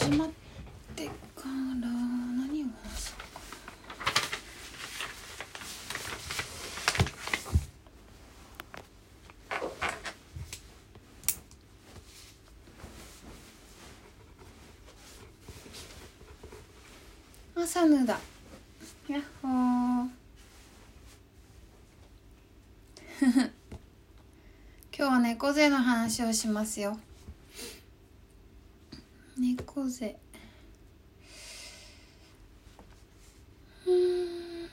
始まってから何を話そうかな朝ぬだ。やっほー。今日は猫背の話をしますよ猫背うん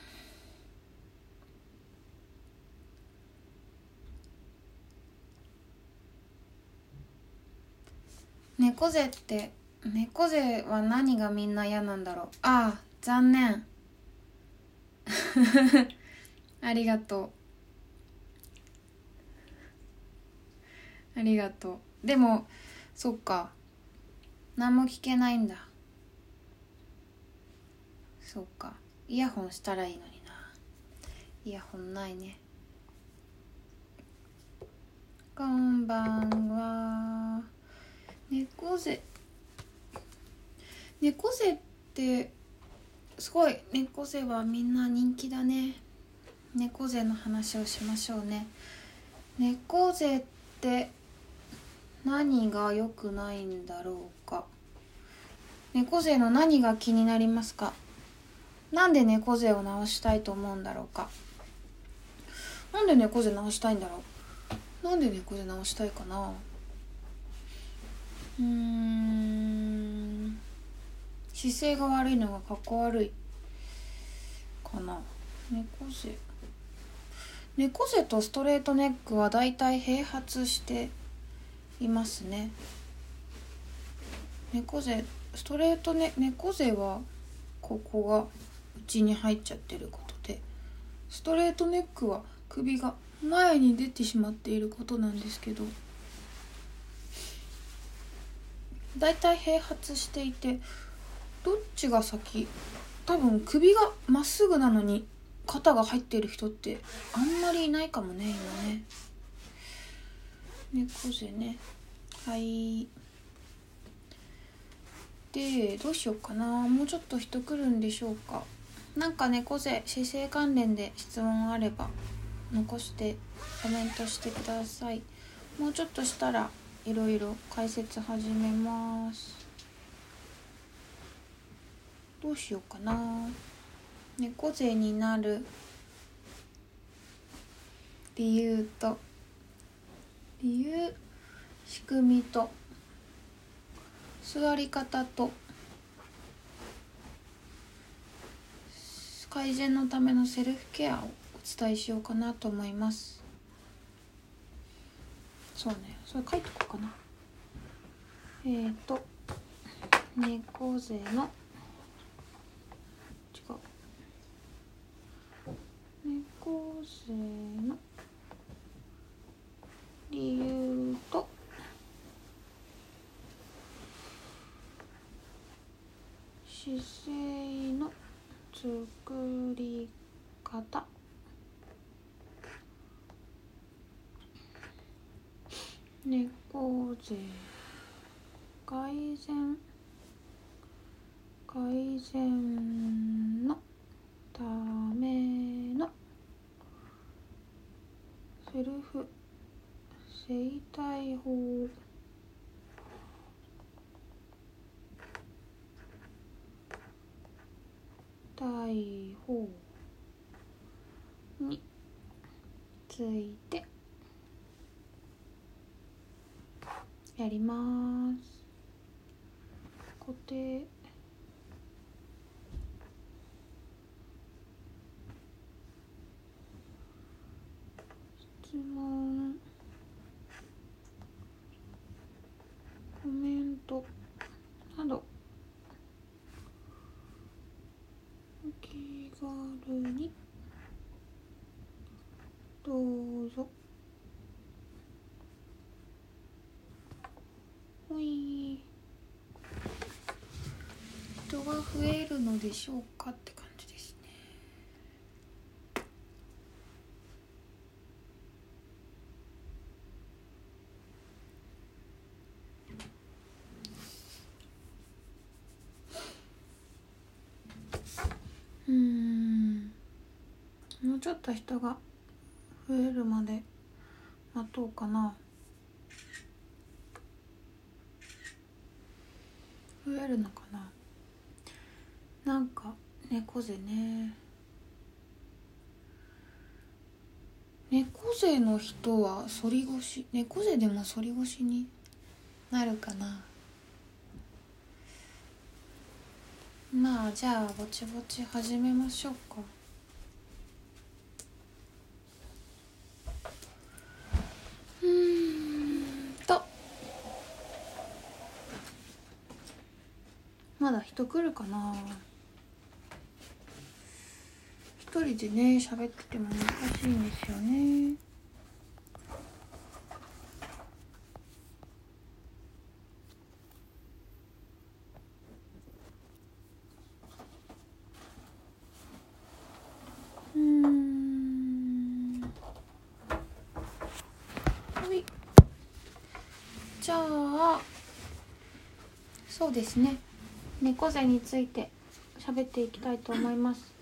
猫背って猫背は何がみんな嫌なんだろう？ああ残念。ありがとう。ありがとう。でもそっか。何も聞けないんだ。そうか。イヤホンしたらいいのにな。イヤホンないね。こんばんは。猫背。猫背ってすごい。猫背はみんな人気だね。猫背の話をしましょうね。猫背って何が良くないんだろう猫背の何が気になりますか？なんで猫背を直したいと思うんだろうか？なんで猫背直したいんだろう？なんで猫背直したいかな？うーん。姿勢が悪いのがかっこ悪いかな。猫背。猫背とストレートネックはだいたい併発していますね。猫背ストレートね猫背はここが内に入っちゃってることでストレートネックは首が前に出てしまっていることなんですけどだいたい併発していてどっちが先多分首がまっすぐなのに肩が入っている人ってあんまりいないかもね今ね。猫背ね。はい。でどうしようかな。もうちょっと人来るんでしょうか。なんか猫背姿勢関連で質問あれば残してコメントしてください。もうちょっとしたらいろいろ解説始めます。どうしようかな。猫背になる。理由と。理由仕組みと。座り方と改善のためのセルフケアをお伝えしようかなと思います。そうね。それ書いとこうかな。えーと猫背の違う。猫背の理由と姿。勢の作り方猫背改善。改善のための。セルフ整体法体法についてやります。固定。質問コメントなどお気軽に。どうぞ。ほい。人が増えるのでしょうかって感じですねもうちょっと人が増えるまで待とうかな。増えるのかな。なんか猫背ね。猫背の人は反り腰。猫背でも反り腰になるかな。まあじゃあぼちぼち始めましょうかうんとまだ人来るかな。一人でね喋ってても難しいんですよね。うん。はい。じゃあそうですね。猫背について喋っていきたいと思います。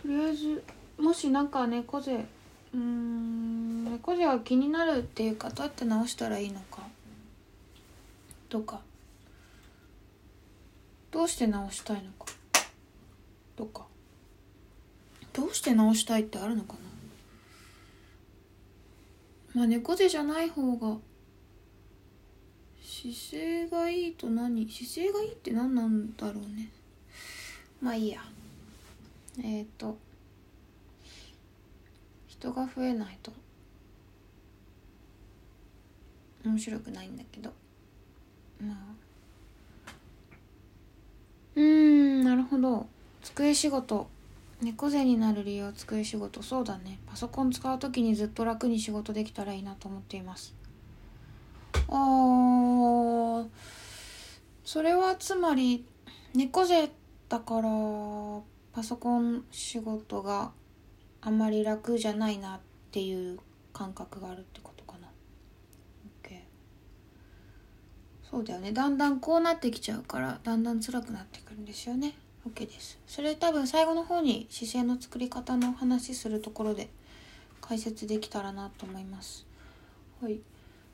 とりあえずもしなんか猫背うん猫背が気になるっていうかどうやって直したらいいのかとかどうして直したいのかとかどうして直したいってあるのかな。まあ猫背じゃない方が姿勢がいいと何？姿勢がいいって何なんだろうね。まあいいや。えっ、ー、と人が増えないと面白くないんだけど。まあ。うんなるほど。机仕事。猫背になる理由は机仕事。そうだね。パソコン使う時にずっと楽に仕事できたらいいなと思っています。あそれはつまり猫背だからパソコン仕事があんまり楽じゃないなっていう感覚があるってことかな。OK そうだよね。だんだんこうなってきちゃうからだんだん辛くなってくるんですよね。OK です。それ多分最後の方に姿勢の作り方の話するところで解説できたらなと思います。はい。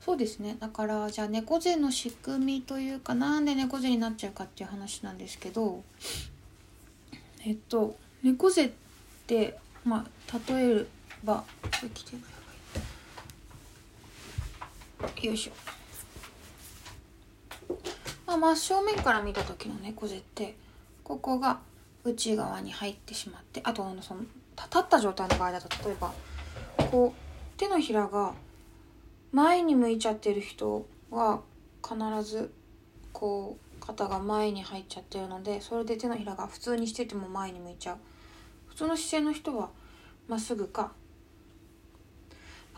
そうですね。だからじゃあ猫背の仕組みというかなんで猫背になっちゃうかっていう話なんですけどえっと猫背ってまあ例えばよいしょ、まあ、真正面から見た時の猫背ってここが内側に入ってしまってあとその立った状態の場合だと例えばこう手のひらが前に向いちゃってる人は必ずこう肩が前に入っちゃってるのでそれで手のひらが普通にしてても前に向いちゃう。普通の姿勢の人はまっすぐか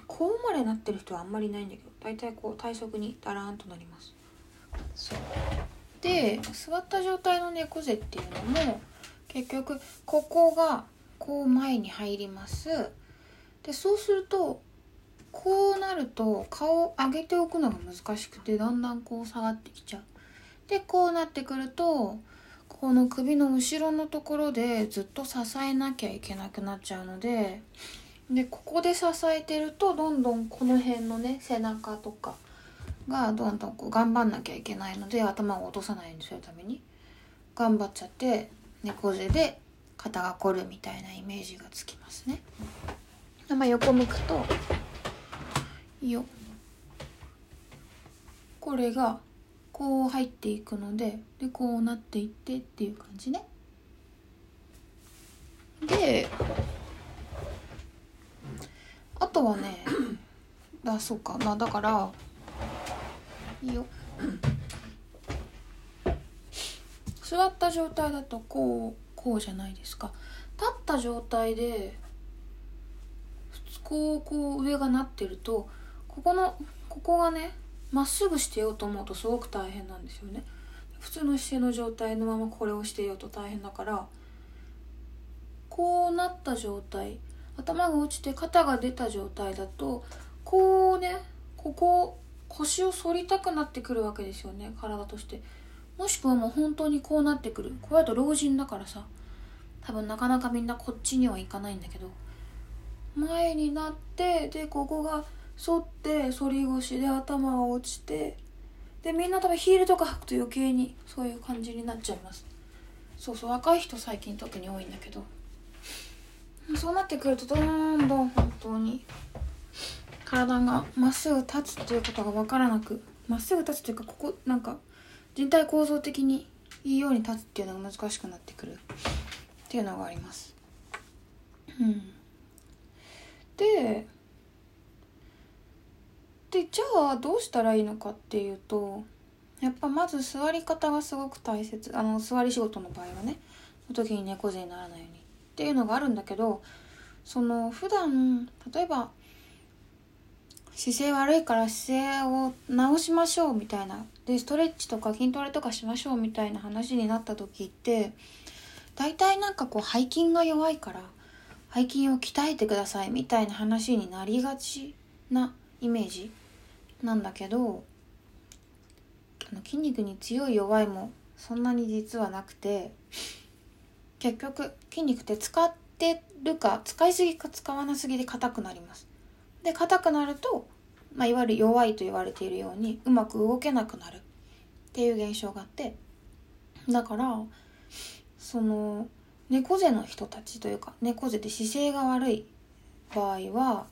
こうまでなってる人はあんまりいないんだけど大体こう体側にダラーンとなります。そう。で座った状態の猫背っていうのも結局ここがこう前に入ります。でそうするとこうなると顔を上げておくのが難しくてだんだんこう下がってきちゃうでこうなってくるとこの首の後ろのところでずっと支えなきゃいけなくなっちゃうのででここで支えてるとどんどんこの辺のね背中とかがどんどんこう頑張んなきゃいけないので頭を落とさないようにするために頑張っちゃって猫背で肩が凝るみたいなイメージがつきますね。まあ、横向くとよ。これがこう入っていくのででこうなっていってっていう感じね。であとはね あそうか。まあだからいいよ。座った状態だとこうこうじゃないですか。立った状態でこうこう上がなってるとここのここがねまっすぐしてようと思うとすごく大変なんですよね。普通の姿勢の状態のままこれをしてようと大変だからこうなった状態頭が落ちて肩が出た状態だとこうねここ腰を反りたくなってくるわけですよね体として。もしくはもう本当にこうなってくる。こうやると老人だからさ多分なかなかみんなこっちにはいかないんだけど。前になってでここが反って反り腰で頭が落ちてでみんな多分ヒールとか履くと余計にそういう感じになっちゃいます。そうそう若い人最近特に多いんだけど。そうなってくるとどんどん本当に体がまっすぐ立つっていうことが分からなくまっすぐ立つというかここなんか人体構造的にいいように立つっていうのが難しくなってくる。っていうのがあります。うん。ででじゃあどうしたらいいのかっていうとやっぱまず座り方がすごく大切あの座り仕事の場合はねの時に猫背にならないようにっていうのがあるんだけどその普段例えば姿勢悪いから姿勢を直しましょうみたいなでストレッチとか筋トレとかしましょうみたいな話になった時って大体なんかこう背筋が弱いから背筋を鍛えてくださいみたいな話になりがちなイメージ。なんだけどあの筋肉に強い弱いもそんなに実はなくて結局筋肉って使ってるか使いすぎか使わなすぎで硬くなります。で硬くなると、まあ、いわゆる弱いと言われているようにうまく動けなくなる。っていう現象があってだからその猫背の人たちというか猫背で姿勢が悪い場合は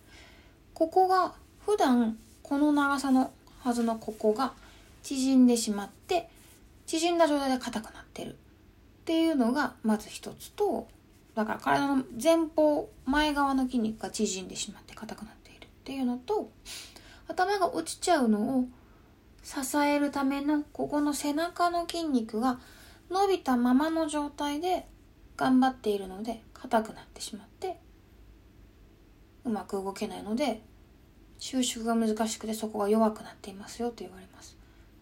ここが普段この長さのはずのここが縮んでしまって縮んだ状態で硬くなってる。っていうのがまず一つとだから体の前方前側の筋肉が縮んでしまって硬くなっている。っていうのと頭が落ちちゃうのを支えるためのここの背中の筋肉が伸びたままの状態で頑張っているので硬くなってしまってうまく動けないので収縮が難しくてそこが弱くなっていますよと言われます。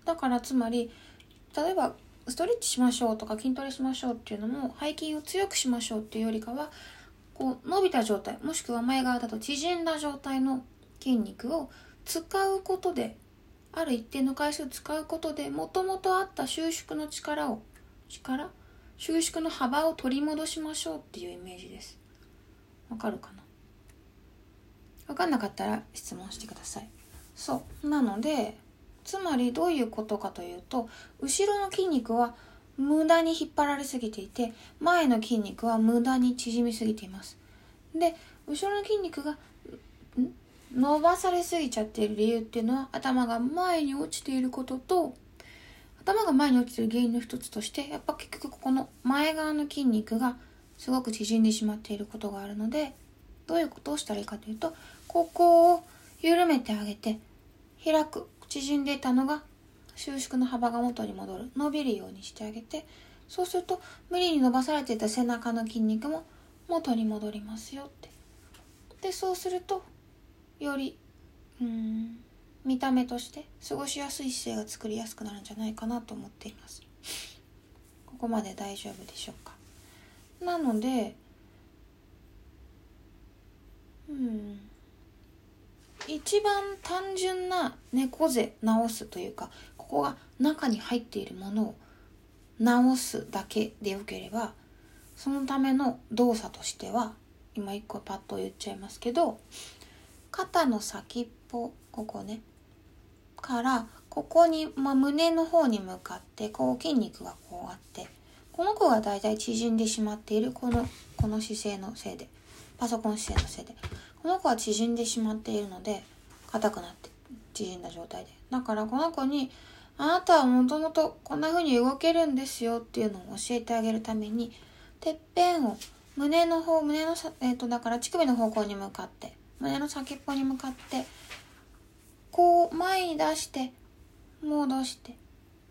だからつまり例えばストレッチしましょうとか筋トレしましょうっていうのも背筋を強くしましょうっていうよりかはこう伸びた状態もしくは前側だと縮んだ状態の筋肉を使うことである一定の回数使うことでもともとあった収縮の力を力？収縮の幅を取り戻しましょうっていうイメージです。わかるかな？わかんなかったら質問してください。そう。なのでつまりどういうことかというと後ろの筋肉は無駄に引っ張られすぎていて前の筋肉は無駄に縮みすぎています。で後ろの筋肉が伸ばされすぎちゃっている理由っていうのは頭が前に落ちていることと頭が前に落ちている原因の一つとしてやっぱ結局ここの前側の筋肉がすごく縮んでしまっていることがあるのでどういうことをしたらいいかというとここを緩めてあげて開く縮んでいたのが収縮の幅が元に戻る。伸びるようにしてあげてそうすると無理に伸ばされていた背中の筋肉も元に戻りますよって。でそうするとよりうん見た目として過ごしやすい姿勢が作りやすくなるんじゃないかなと思っています。ここまで大丈夫でしょうか。なのでうん一番単純な猫背直すというかここが中に入っているものを直すだけでよければそのための動作としては今一個パッと言っちゃいますけど肩の先っぽここねからここに、まあ、胸の方に向かってこう筋肉がこうあってこの子がだいたい縮んでしまっているこのこの姿勢のせいでパソコン姿勢のせいで。この子は縮んでしまっているので硬くなって縮んだ状態で。だからこの子にあなたはもともとこんな風に動けるんですよっていうのを教えてあげるためにてっぺんを胸の方胸のえっ、ー、とだから乳首の方向に向かって胸の先っぽに向かってこう前に出して戻して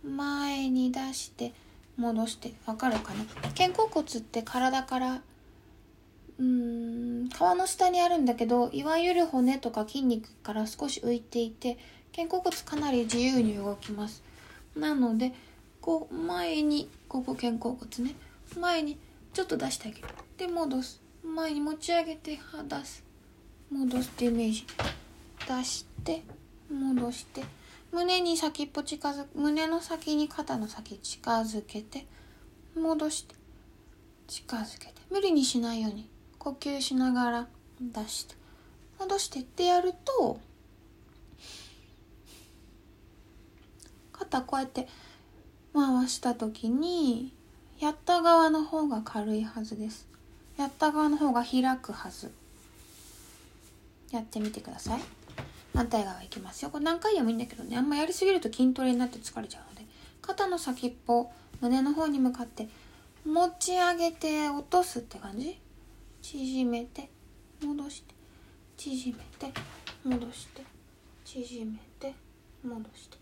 前に出して戻して。わかるかな？肩甲骨って体からうん皮の下にあるんだけどいわゆる骨とか筋肉から少し浮いていて肩甲骨かなり自由に動きます。なのでこう前にここ肩甲骨ね。前にちょっと出してあげる。で戻す。前に持ち上げて出す。戻すってイメージ。出して戻して。胸に先っぽ近づく。胸の先に肩の先近づけて戻して。近づけて。無理にしないように。呼吸しながら出して戻してってやると肩こうやって回した時にやった側の方が軽いはずです。やった側の方が開くはず。やってみてください。反対側いきますよ。これ何回でもいいんだけどね。あんまやりすぎると筋トレになって疲れちゃうので。肩の先っぽ胸の方に向かって持ち上げて落とすって感じ？縮めて戻して縮めて戻して縮めて戻して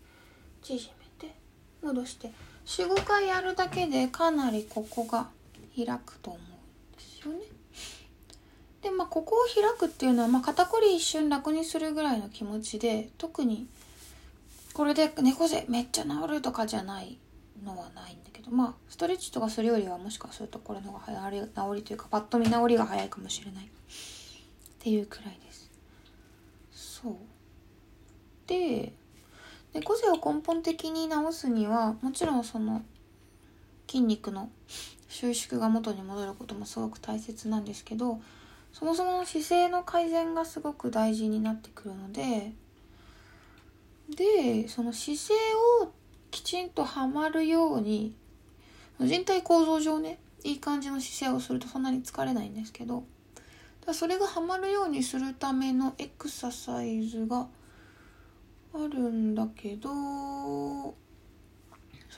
縮めて戻して45回やるだけでかなりここが開くと思うんですよね。でまあここを開くっていうのは、まあ、肩こり一瞬楽にするぐらいの気持ちで特にこれで猫背めっちゃ治るとかじゃないのはないんだけどまあストレッチとかするよりはもしかするとこれの方が治り治りというかパッと見治りが早いかもしれないっていうくらいです。そう。で猫背を根本的に治すにはもちろんその筋肉の収縮が元に戻ることもすごく大切なんですけどそもそもの姿勢の改善がすごく大事になってくるのででその姿勢をきちんとはまるように人体構造上ねいい感じの姿勢をするとそんなに疲れないんですけどだそれがはまるようにするためのエクササイズがあるんだけど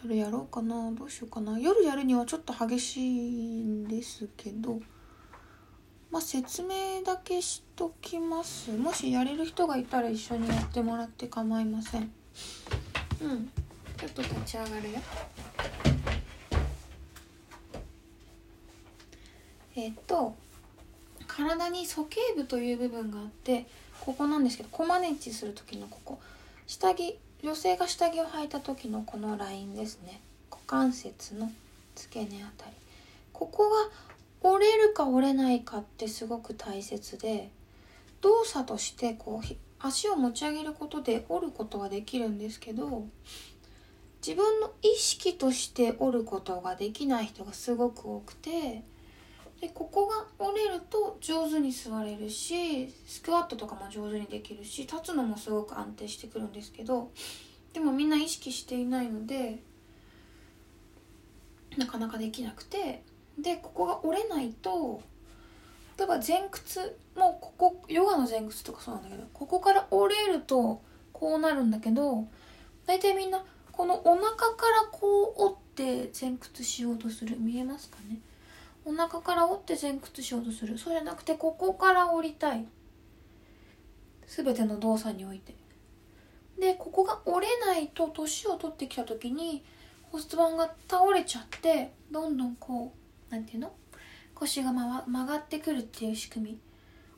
それやろうかな。どうしようかな。夜やるにはちょっと激しいんですけどまあ説明だけしときます。もしやれる人がいたら一緒にやってもらって構いません。うん。ちょっと立ち上がるよ。えっと体に鼠径部という部分があってここなんですけどコマネチする時のここ。下着女性が下着を履いた時のこのラインですね。股関節の付け根あたり。ここが折れるか折れないかってすごく大切で動作としてこう足を持ち上げることで折ることができるんですけど自分の意識として折ることができない人がすごく多くてでここが折れると上手に座れるしスクワットとかも上手にできるし立つのもすごく安定してくるんですけどでもみんな意識していないのでなかなかできなくてでここが折れないと例えば前屈もここヨガの前屈とかそうなんだけどここから折れるとこうなるんだけど大体みんなこのお腹からこう折って前屈しようとする。見えますかね？お腹から折って前屈しようとする。そうじゃなくてここから折りたい。全ての動作において。でここが折れないと年を取ってきた時に骨盤が倒れちゃってどんどんこうなんていうの？腰がま曲がってくるっていう仕組み。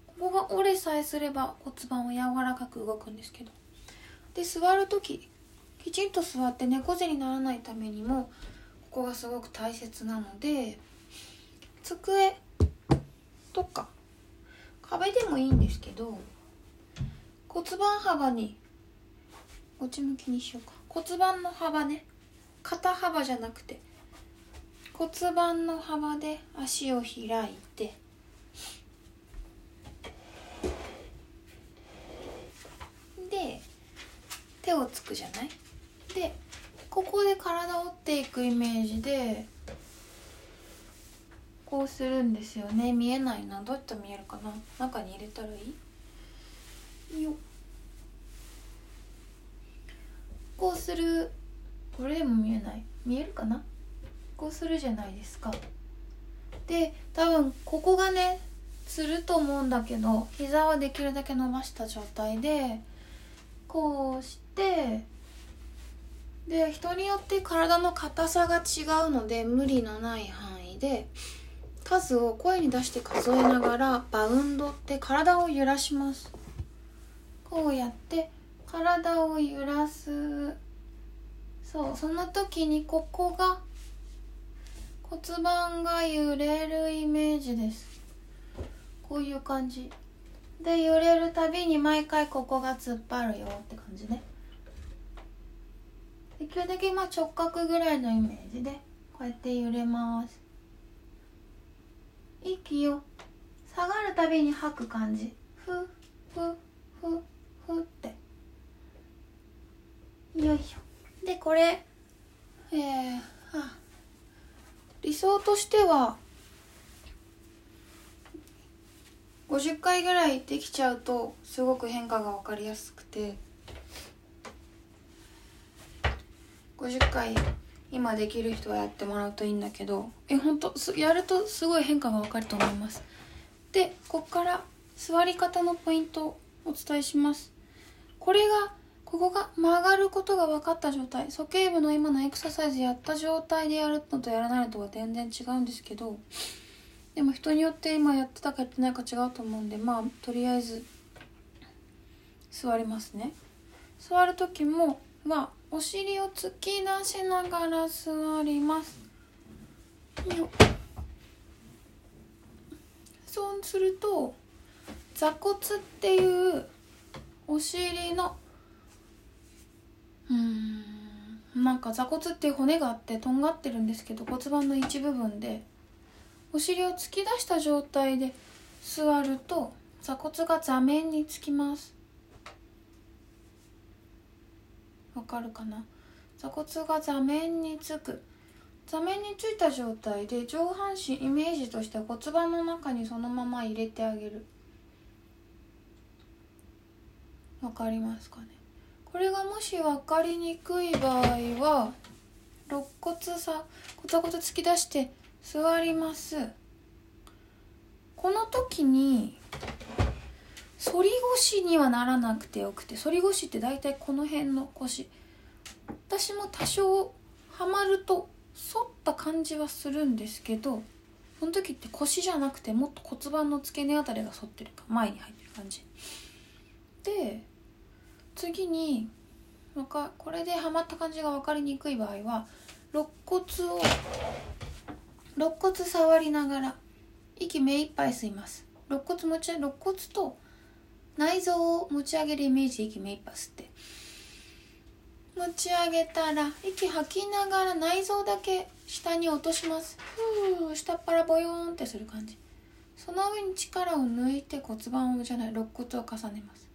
ここが折れさえすれば骨盤は柔らかく動くんですけど。で座る時きちんと座って猫背にならないためにもここがすごく大切なので机とか壁でもいいんですけど骨盤幅にこっち向きにしようか。骨盤の幅ね。肩幅じゃなくて骨盤の幅で足を開いてで手をつくじゃない？でここで体を折っていくイメージでこうするんですよね。見えないな。どうやって見えるかな。中に入れたらいい？よこうする。これでも見えない。見えるかな？こうするじゃないですか。で多分ここがねつると思うんだけど膝はできるだけ伸ばした状態でこうしてで人によって体の硬さが違うので無理のない範囲で数を声に出して数えながらバウンドって体を揺らします。こうやって体を揺らす。そうその時にここが骨盤が揺れるイメージです。こういう感じ。で揺れるたびに毎回ここが突っ張るよって感じね。できるだけ今直角ぐらいのイメージでこうやって揺れます。息を下がるたびに吐く感じ。ふふふふって。よいしょ。でこれえー、あ理想としては50回ぐらいできちゃうとすごく変化が分かりやすくて50回今できる人はやってもらうといいんだけどえ本当やるとすごい変化が分かると思います。でこっから座り方のポイントをお伝えします。これがここが曲がることが分かった状態。鼠径部の今のエクササイズやった状態でやるのとやらないのとは全然違うんですけどでも人によって今やってたかやってないか違うと思うんでまあとりあえず座りますね。座る時もはお尻を突き出しながら座ります。そうすると座骨っていうお尻のうんなんか座骨っていう骨があってとんがってるんですけど骨盤の一部分でお尻を突き出した状態で座ると座骨が座面につきます。わかるかな？座骨が座面につく。座面についた状態で上半身イメージとしては骨盤の中にそのまま入れてあげる。わかりますかね？これがもし分かりにくい場合は肋骨さコツコツ突き出して座ります。この時に反り腰にはならなくてよくて反り腰って大体この辺の腰。私も多少はまると反った感じはするんですけどその時って腰じゃなくてもっと骨盤の付け根あたりが反ってるか前に入ってる感じ。で次にこれではまった感じが分かりにくい場合は肋骨を肋骨触りながら息目いっぱい吸います。肋骨持ち肋骨と内臓を持ち上げるイメージ息目いっぱい吸って。持ち上げたら息吐きながら内臓だけ下に落とします。ふう下っ腹ボヨーンってする感じ。その上に力を抜いて骨盤をじゃない肋骨を重ねます。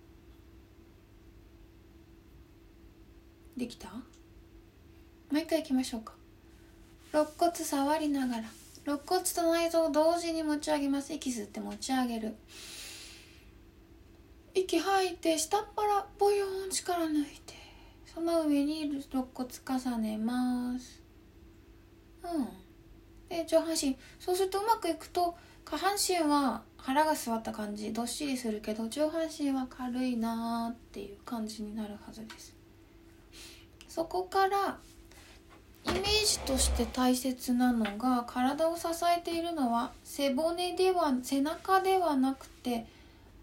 できた？もう一回いきましょうか。肋骨触りながら肋骨と内臓を同時に持ち上げます。息吸って持ち上げる。息吐いて下っ腹ボヨーン力抜いてその上に肋骨重ねます。うん。で上半身。そうするとうまくいくと下半身は腹が座った感じ。どっしりするけど上半身は軽いなーっていう感じになるはずです。そこからイメージとして大切なのが体を支えているのは背骨では背中ではなくて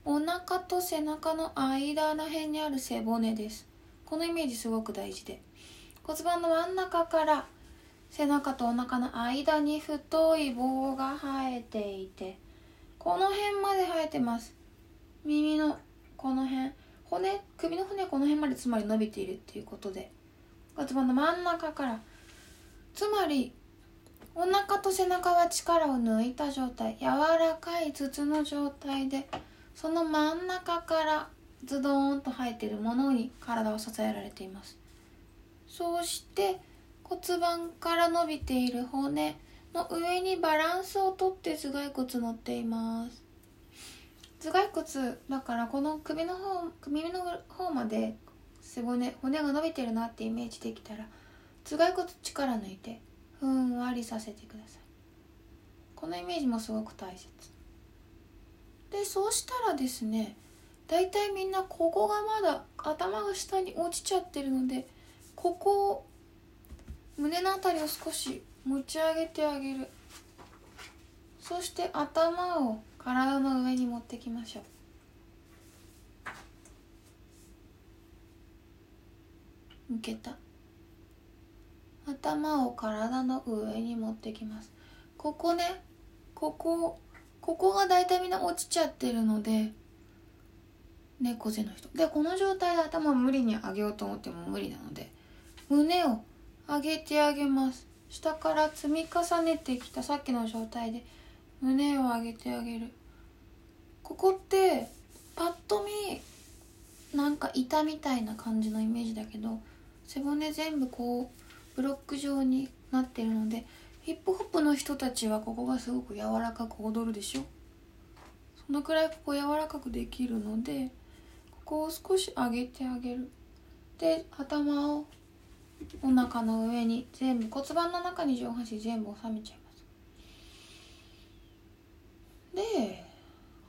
お腹と背中の間ら辺にある背骨です。このイメージすごく大事で。骨盤の真ん中から背中とお腹の間に太い棒が生えていてこの辺まで生えてます。耳のこの辺骨首の骨はこの辺までつまり伸びているっていうことで骨盤の真ん中からつまりお腹と背中は力を抜いた状態柔らかい筒の状態でその真ん中からズドーンと生えているものに体を支えられています。そうして骨盤から伸びている骨の上にバランスをとって頭蓋骨乗っています。頭蓋骨だからこの首の方耳の方まで背骨骨が伸びてるなってイメージできたら頭蓋骨力抜いてふんわりさせてください。このイメージもすごく大切。でそうしたらですね大体みんなここがまだ頭が下に落ちちゃってるのでここを胸の辺りを少し持ち上げてあげる。そして頭を体の上に持ってきましょう。向けた。頭を体の上に持ってきます。ここねここここが大体みんな落ちちゃってるので猫背の人。でこの状態で頭を無理に上げようと思っても無理なので胸を上げてあげます。下から積み重ねてきたさっきの状態で胸を上げてあげる。ここってパッと見なんか板みたいな感じのイメージだけど背骨全部こうブロック状になってるのでヒップホップの人たちはここがすごく柔らかく踊るでしょ？そのくらいここ柔らかくできるのでここを少し上げてあげる。で頭をお腹の上に全部骨盤の中に上半身全部収めちゃいます。で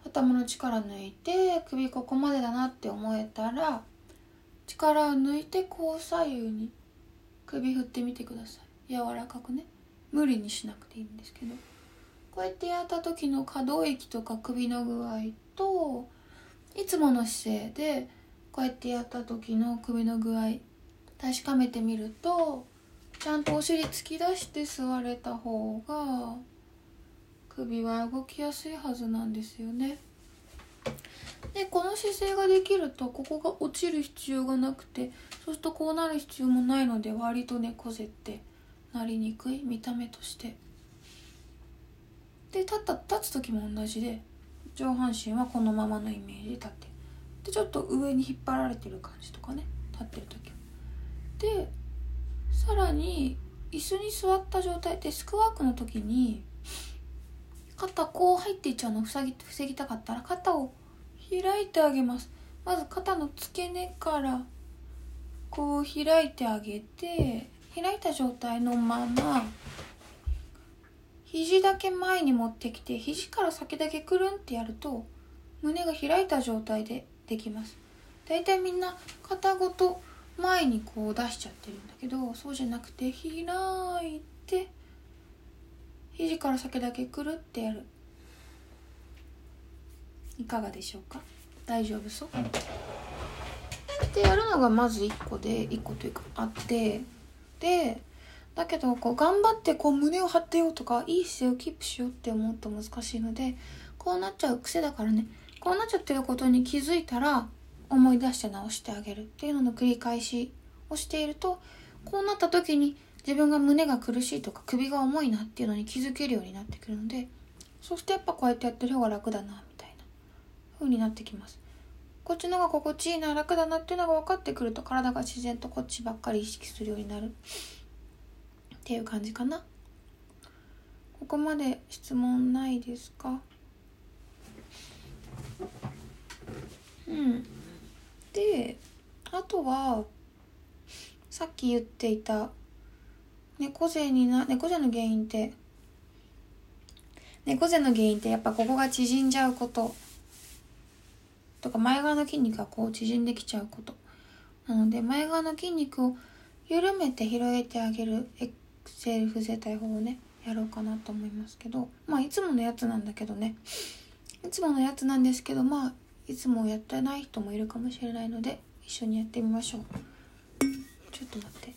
頭の力抜いて首ここまでだなって思えたら力を抜いてこう左右に首振ってみてください。柔らかくね。無理にしなくていいんですけどこうやってやった時の可動域とか首の具合といつもの姿勢でこうやってやった時の首の具合確かめてみるとちゃんとお尻突き出して座れた方が首は動きやすいはずなんですよね。でこの姿勢ができるとここが落ちる必要がなくてそうするとこうなる必要もないので割と猫背ってなりにくい見た目として。で立った立つ時も同じで上半身はこのままのイメージで立って。でちょっと上に引っ張られてる感じとかね立ってる時は。でさらに椅子に座った状態デスクワークの時に肩こう入っていっちゃうのを防ぎ防ぎたかったら肩を開いてあげます。まず肩の付け根からこう開いてあげて開いた状態のまま肘だけ前に持ってきて肘から先だけくるんってやると胸が開いた状態でできます。だいたいみんな肩ごと前にこう出しちゃってるんだけどそうじゃなくて開いて肘から先だけくるってやる。いかがでしょうか？大丈夫そう？でやるのがまず1個で1個というかあってでだけどこう頑張ってこう胸を張ってようとかいい姿勢をキープしようって思うと難しいのでこうなっちゃう癖だからね。こうなっちゃってることに気づいたら思い出して直してあげるっていうのの繰り返しをしているとこうなった時に自分が胸が苦しいとか首が重いなっていうのに気づけるようになってくるのでそしてやっぱこうやってやってる方が楽だなみたいな風になってきます。こっちの方が心地いいな楽だなっていうのが分かってくると体が自然とこっちばっかり意識するようになる。っていう感じかな。ここまで質問ないですか？うん。であとはさっき言っていた猫背にな猫背の原因って猫背の原因ってやっぱここが縮んじゃうこと。とか前側の筋肉がこう縮んできちゃうこと。なので前側の筋肉を緩めて広げてあげるエクセル不整体法をねやろうかなと思いますけどまあいつものやつなんだけどね。いつものやつなんですけどまあいつもやってない人もいるかもしれないので一緒にやってみましょう。ちょっと待って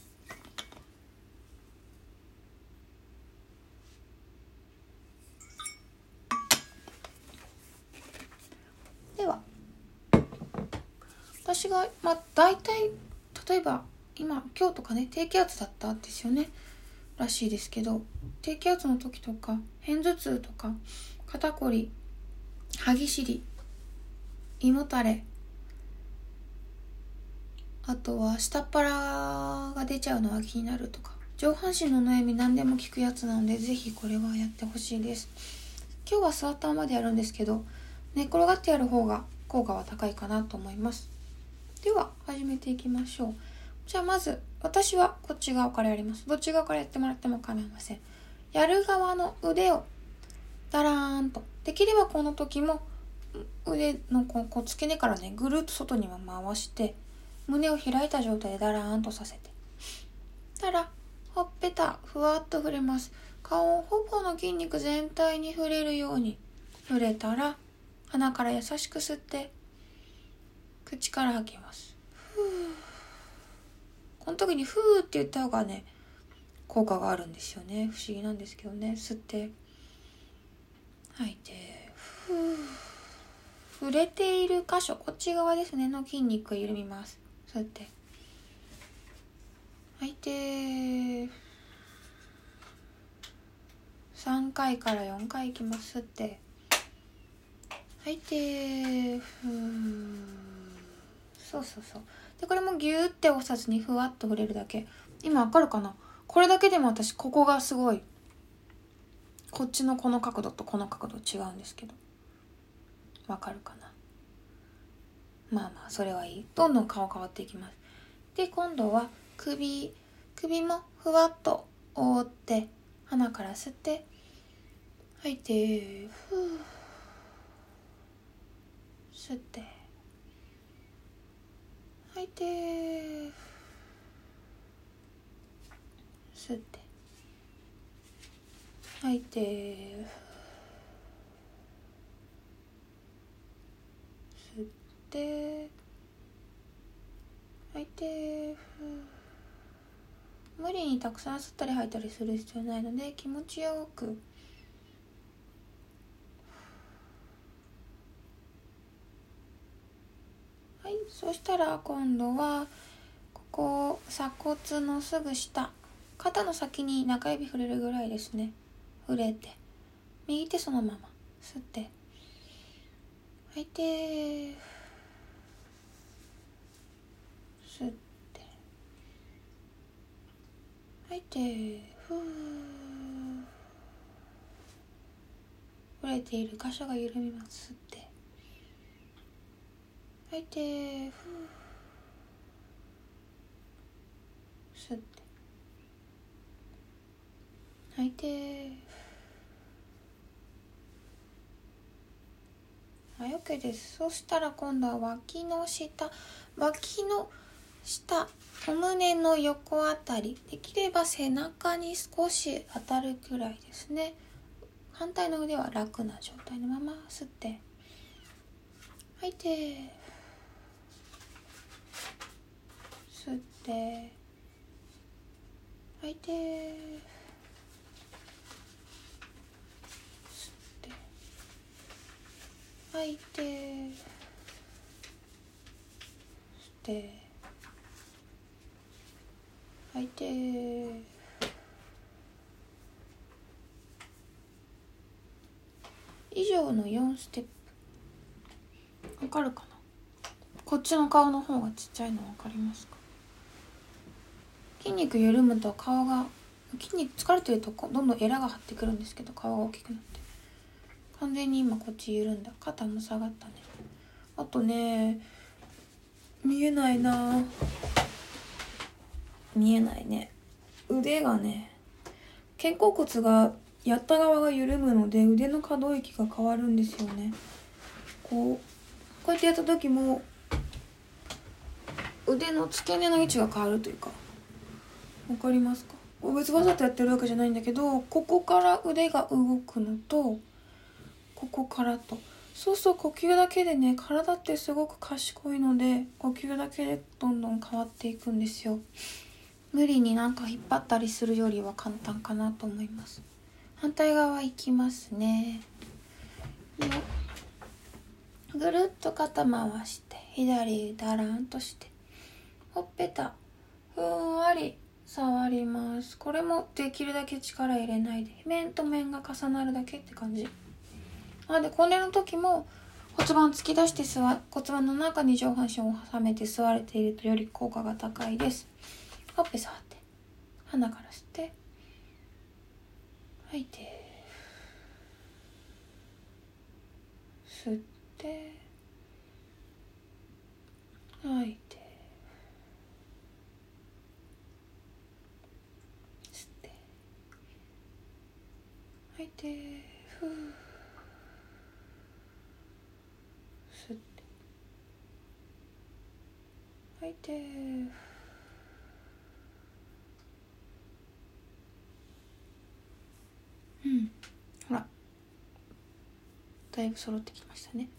では私がまあ大体例えば今今日とかね低気圧だったんですよね。らしいですけど低気圧の時とか片頭痛とか肩こり歯ぎしり胃もたれあとは下っ腹が出ちゃうのは気になるとか上半身の悩み何でも聞くやつなので是非これはやってほしいです。今日は座ったままでやるんですけど寝転がってやる方が効果は高いかなと思います。では始めていきましょう。じゃあまず私はこっち側からやります。どっち側からやってもらっても構いません。やる側の腕をダラーンと。できればこの時も腕のこう付け根からねぐるっと外には回して胸を開いた状態でダラーンとさせて。たらほっぺたふわっと触れます。顔ほぼの筋肉全体に触れるように触れたら鼻から優しく吸って口から吐きます。この時に「ふー」って言った方がね効果があるんですよね。不思議なんですけどね。吸って吐いてふー触れている箇所こっち側ですね。の筋肉を緩みます。そうやって。吐いて。3回から4回いきます。吸って。吐いて。ふーそうそうそう。でこれもギューって押さずにふわっと触れるだけ。今わかるかな？これだけでも私ここがすごい。こっちのこの角度とこの角度違うんですけど。わかるかな？まあまあそれはいい。どんどん顔変わっていきます。で今度は首首もふわっと覆って鼻から吸って吐いてふう吸って。吐いて吸って。吐いて吸って吐いて無理にたくさん吸ったり吐いたりする必要ないので気持ちよくい。そしたら今度はここ鎖骨のすぐ下。肩の先に中指触れるぐらいですね。触れて。右手そのまま。吸って。吐いて吸って。吐いてふう触れている。箇所が緩みます。吸って。吐いてふう。吸って。吐いて。はい OK です。そしたら今度は脇の下。脇の下。お胸の横あたり。できれば背中に少し当たるくらいですね。反対の腕は楽な状態のまま吸って。吐いて。吸って。吐いて。吸って。吐いて。吸って。吐いて。以上の4ステップ。わかるかな？こっちの顔の方がちっちゃいのわかりますか？筋肉緩むと顔が筋肉疲れてるとどんどんエラが張ってくるんですけど顔が大きくなって。完全に今こっち緩んだ。肩も下がったね。あとね見えないな。見えないね。腕がね肩甲骨がやった側が緩むので腕の可動域が変わるんですよね。こうこうやってやった時も腕の付け根の位置が変わるというかわかりますか？別わざとやってるわけじゃないんだけどここから腕が動くのとここからと。そうそう呼吸だけでね体ってすごく賢いので呼吸だけでどんどん変わっていくんですよ。無理になんか引っ張ったりするよりは簡単かなと思います。反対側いきますね。ぐるっと肩回して左だらんとして。ほっぺたふんわり触ります。これもできるだけ力入れないで面と面が重なるだけって感じ。なのでこれの時も骨盤突き出して座骨盤の中に上半身を挟めて座れているとより効果が高いです。ほっぺ触って鼻から吸って吐いて吸って吐いて吸って吐いてふう。吸って。吐いてうん。ほら。だいぶ揃ってきましたね。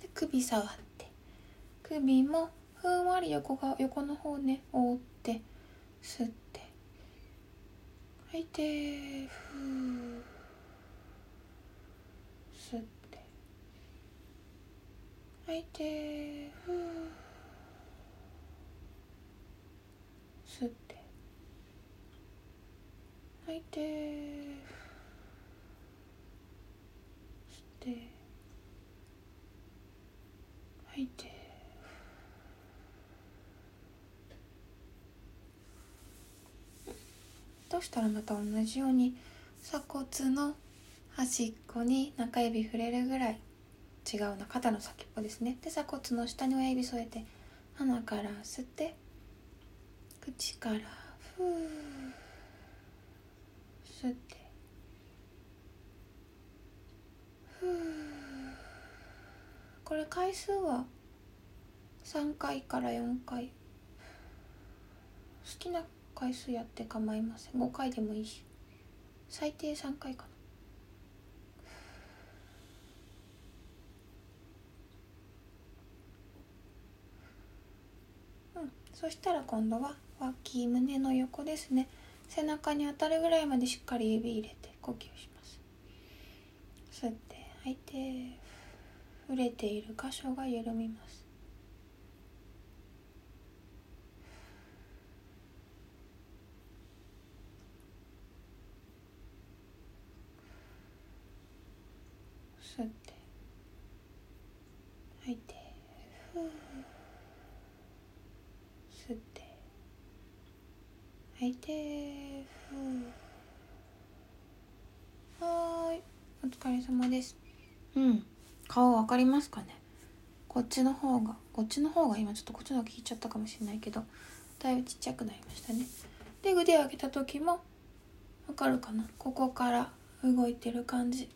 で首触って。首もふんわり横が横の方ね覆って吸って。吐いてふう。吸って吐いてふう吸って吐いて吸って吐いてそしたらまた同じように鎖骨の端っこに中指触れるぐらい違うな肩の先っぽですね。で鎖骨の下に親指添えて鼻から吸って口からふー吸ってふーこれ回数は3回から4回。好きな回数やって構いません。5回でもいいし最低3回かなうんそしたら今度は脇胸の横ですね。背中に当たるぐらいまでしっかり指入れて呼吸します。吸って吐いて触れている箇所が緩みます。吸って吐いてふう吸って吐いてふはーい。お疲れ様です。うん。顔わかりますかね？こっちの方がこっちの方が今ちょっとこっちの方が効いちゃったかもしれないけどだいぶちっちゃくなりましたね。で腕を上げた時もわかるかな？ここから動いてる感じ。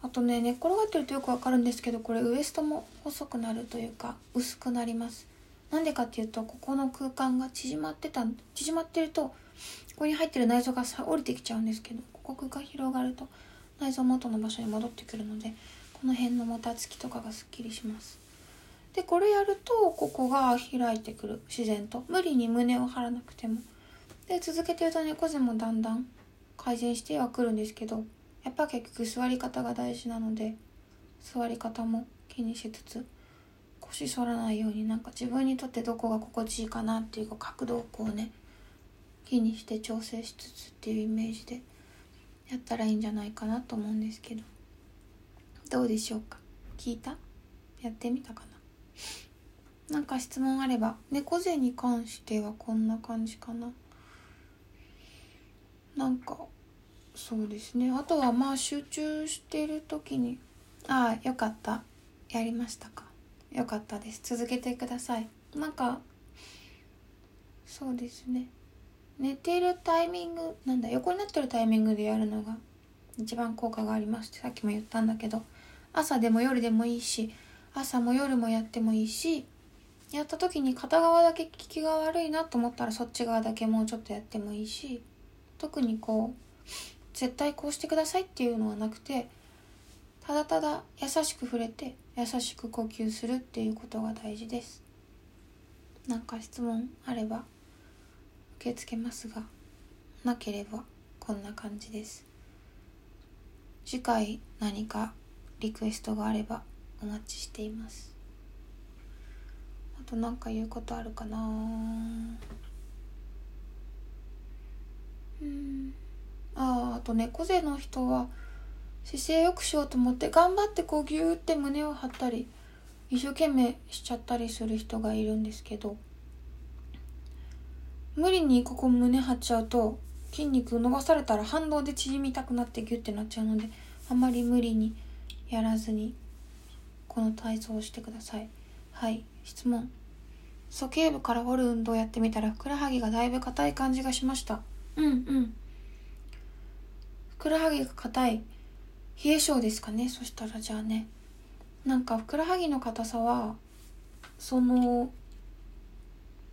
あとね寝っ転がってるとよくわかるんですけどこれウエストも細くなるというか薄くなります。なんでかっていうとここの空間が縮まってた縮まってるとここに入ってる内臓がさ降りてきちゃうんですけどここ空間広がると内臓元の場所に戻ってくるのでこの辺のもたつきとかがすっきりします。でこれやるとここが開いてくる自然と。無理に胸を張らなくても。で続けてると猫背もだんだん改善してはくるんですけどやっぱ結局座り方が大事なので座り方も気にしつつ腰反らないようになんか自分にとってどこが心地いいかなっていうか角度をこうね気にして調整しつつっていうイメージでやったらいいんじゃないかなと思うんですけど。どうでしょうか？聞いた？やってみたかな？なんか質問あれば猫背に関してはこんな感じかな。なんかそうですね。あとはまあ集中してる時にああよかった。やりましたか？よかったです。続けてください。なんかそうですね。寝てるタイミングなんだ横になってるタイミングでやるのが一番効果がありますってさっきも言ったんだけど。朝でも夜でもいいし朝も夜もやってもいいしやった時に片側だけ効きが悪いなと思ったらそっち側だけもうちょっとやってもいいし特にこう絶対こうしてくださいっていうのはなくてただただ優しく触れて優しく呼吸するっていうことが大事です。なんか質問あれば受け付けますがなければこんな感じです。次回何かリクエストがあればお待ちしています。あと何か言うことあるかな。うん。あああと猫背の人は姿勢よくしようと思って頑張ってこうギューって胸を張ったり一生懸命しちゃったりする人がいるんですけど無理にここ胸張っちゃうと筋肉伸ばされたら反動で縮みたくなってギュッてなっちゃうのであまり無理にやらずにこの体操をしてください。はい質問。鼠径部から掘る運動をやってみたらふくらはぎがだいぶ硬い感じがしました。うんうん。ふくらはぎが硬い冷え性ですかね。そしたらじゃあね。なんかふくらはぎの硬さはその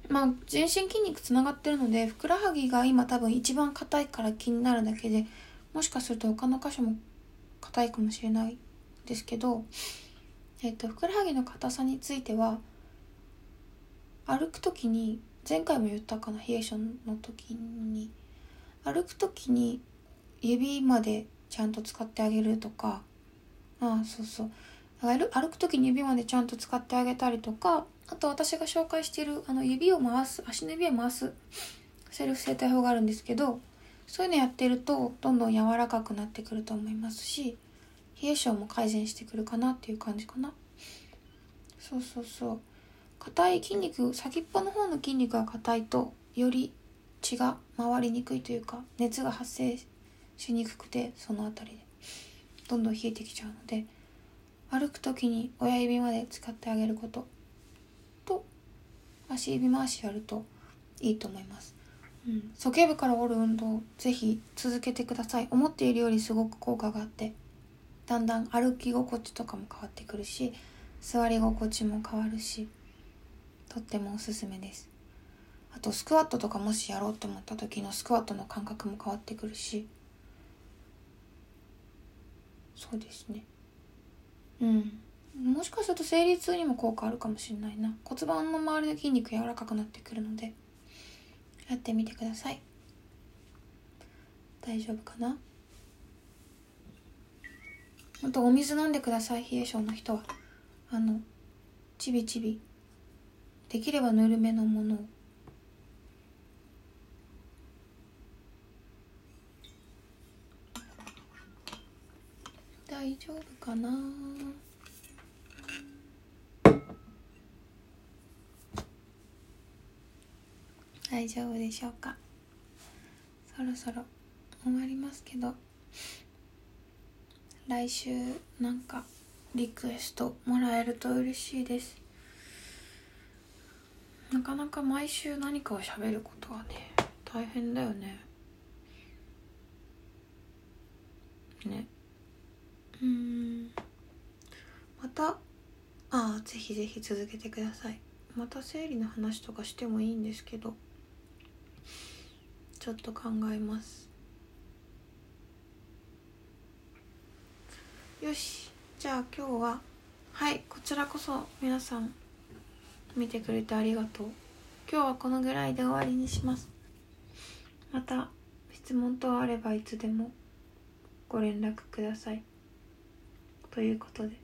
まあ全身筋肉つながってるのでふくらはぎが今多分一番硬いから気になるだけでもしかすると他の箇所も硬いかもしれないですけど、えっと、ふくらはぎの硬さについては歩く時に前回も言ったかな冷え性の時に歩く時に指までちゃんと使ってあげるとか。ああそうそう。歩く時に指までちゃんと使ってあげたりとか。あと私が紹介しているあの指を回す足の指を回すセルフ整体法があるんですけど。そういうのやってるとどんどん柔らかくなってくると思いますし冷え性も改善してくるかなっていう感じかな。そうそうそう。硬い筋肉先っぽの方の筋肉が硬いとより血が回りにくいというか熱が発生しにくくてその辺りでどんどん冷えてきちゃうので歩く時に親指まで使ってあげることと足指回しやるといいと思います、うん、鼠径部から折る運動ぜひ続けてください。思っているよりすごく効果があってだんだん歩き心地とかも変わってくるし座り心地も変わるしとってもおすすめです。あとスクワットとかもしやろうと思った時のスクワットの感覚も変わってくるしそうですね。うん。もしかすると生理痛にも効果あるかもしれないな。骨盤の周りの筋肉柔らかくなってくるのでやってみてください。大丈夫かな？あとお水飲んでください。冷え性の人は。あのちびちび。できればぬるめのものを。大丈夫かな？大丈夫でしょうか？そろそろ終わりますけど来週なんかリクエストもらえると嬉しいです。なかなか毎週何かを喋ることはね大変だよね。ね。うん。またああぜひぜひ続けてください。また生理の話とかしてもいいんですけどちょっと考えます。よし。じゃあ今日ははいこちらこそ皆さん見てくれてありがとう。今日はこのぐらいで終わりにします。また質問等あればいつでもご連絡ください。ということで。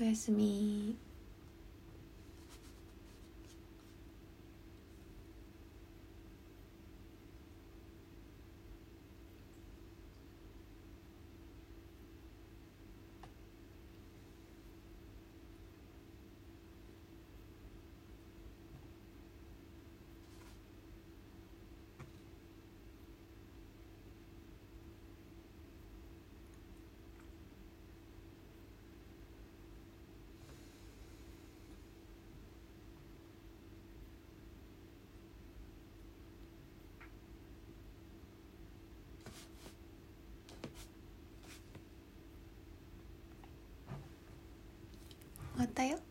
おやすみ。終わったよ